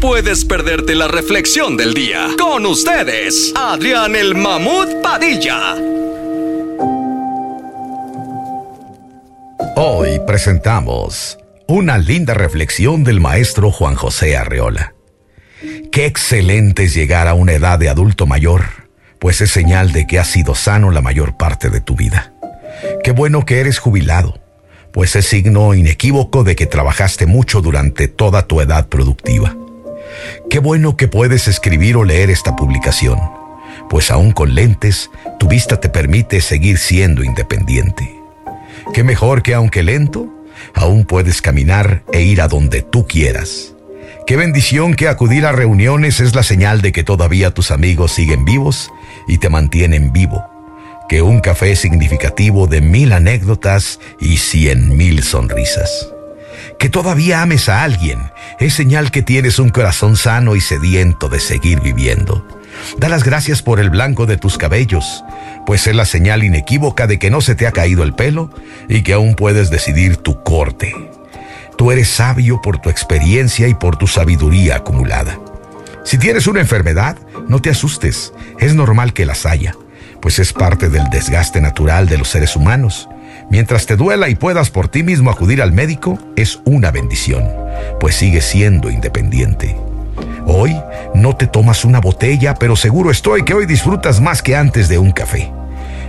puedes perderte la reflexión del día. Con ustedes, Adrián el Mamut Padilla. Hoy presentamos una linda reflexión del maestro Juan José Arreola. Qué excelente es llegar a una edad de adulto mayor, pues es señal de que has sido sano la mayor parte de tu vida. Qué bueno que eres jubilado, pues es signo inequívoco de que trabajaste mucho durante toda tu edad productiva. Qué bueno que puedes escribir o leer esta publicación, pues aún con lentes, tu vista te permite seguir siendo independiente. Qué mejor que aunque lento, aún puedes caminar e ir a donde tú quieras. Qué bendición que acudir a reuniones es la señal de que todavía tus amigos siguen vivos y te mantienen vivo. Que un café significativo de mil anécdotas y cien mil sonrisas. Que todavía ames a alguien es señal que tienes un corazón sano y sediento de seguir viviendo. Da las gracias por el blanco de tus cabellos, pues es la señal inequívoca de que no se te ha caído el pelo y que aún puedes decidir tu corte. Tú eres sabio por tu experiencia y por tu sabiduría acumulada. Si tienes una enfermedad, no te asustes, es normal que las haya, pues es parte del desgaste natural de los seres humanos. Mientras te duela y puedas por ti mismo acudir al médico, es una bendición, pues sigues siendo independiente. Hoy no te tomas una botella, pero seguro estoy que hoy disfrutas más que antes de un café.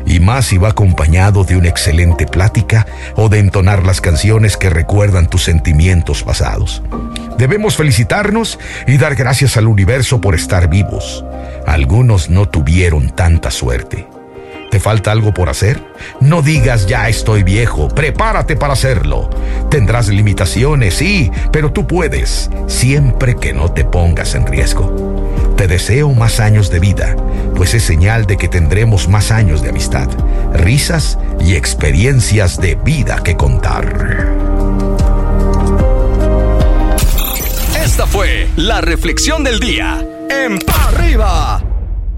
Y más si va acompañado de una excelente plática o de entonar las canciones que recuerdan tus sentimientos pasados. Debemos felicitarnos y dar gracias al universo por estar vivos. Algunos no tuvieron tanta suerte. ¿Te falta algo por hacer? No digas ya estoy viejo, prepárate para hacerlo. Tendrás limitaciones, sí, pero tú puedes, siempre que no te pongas en riesgo. Te deseo más años de vida, pues es señal de que tendremos más años de amistad, risas y experiencias de vida que contar. Esta fue la reflexión del día en Pa' Arriba.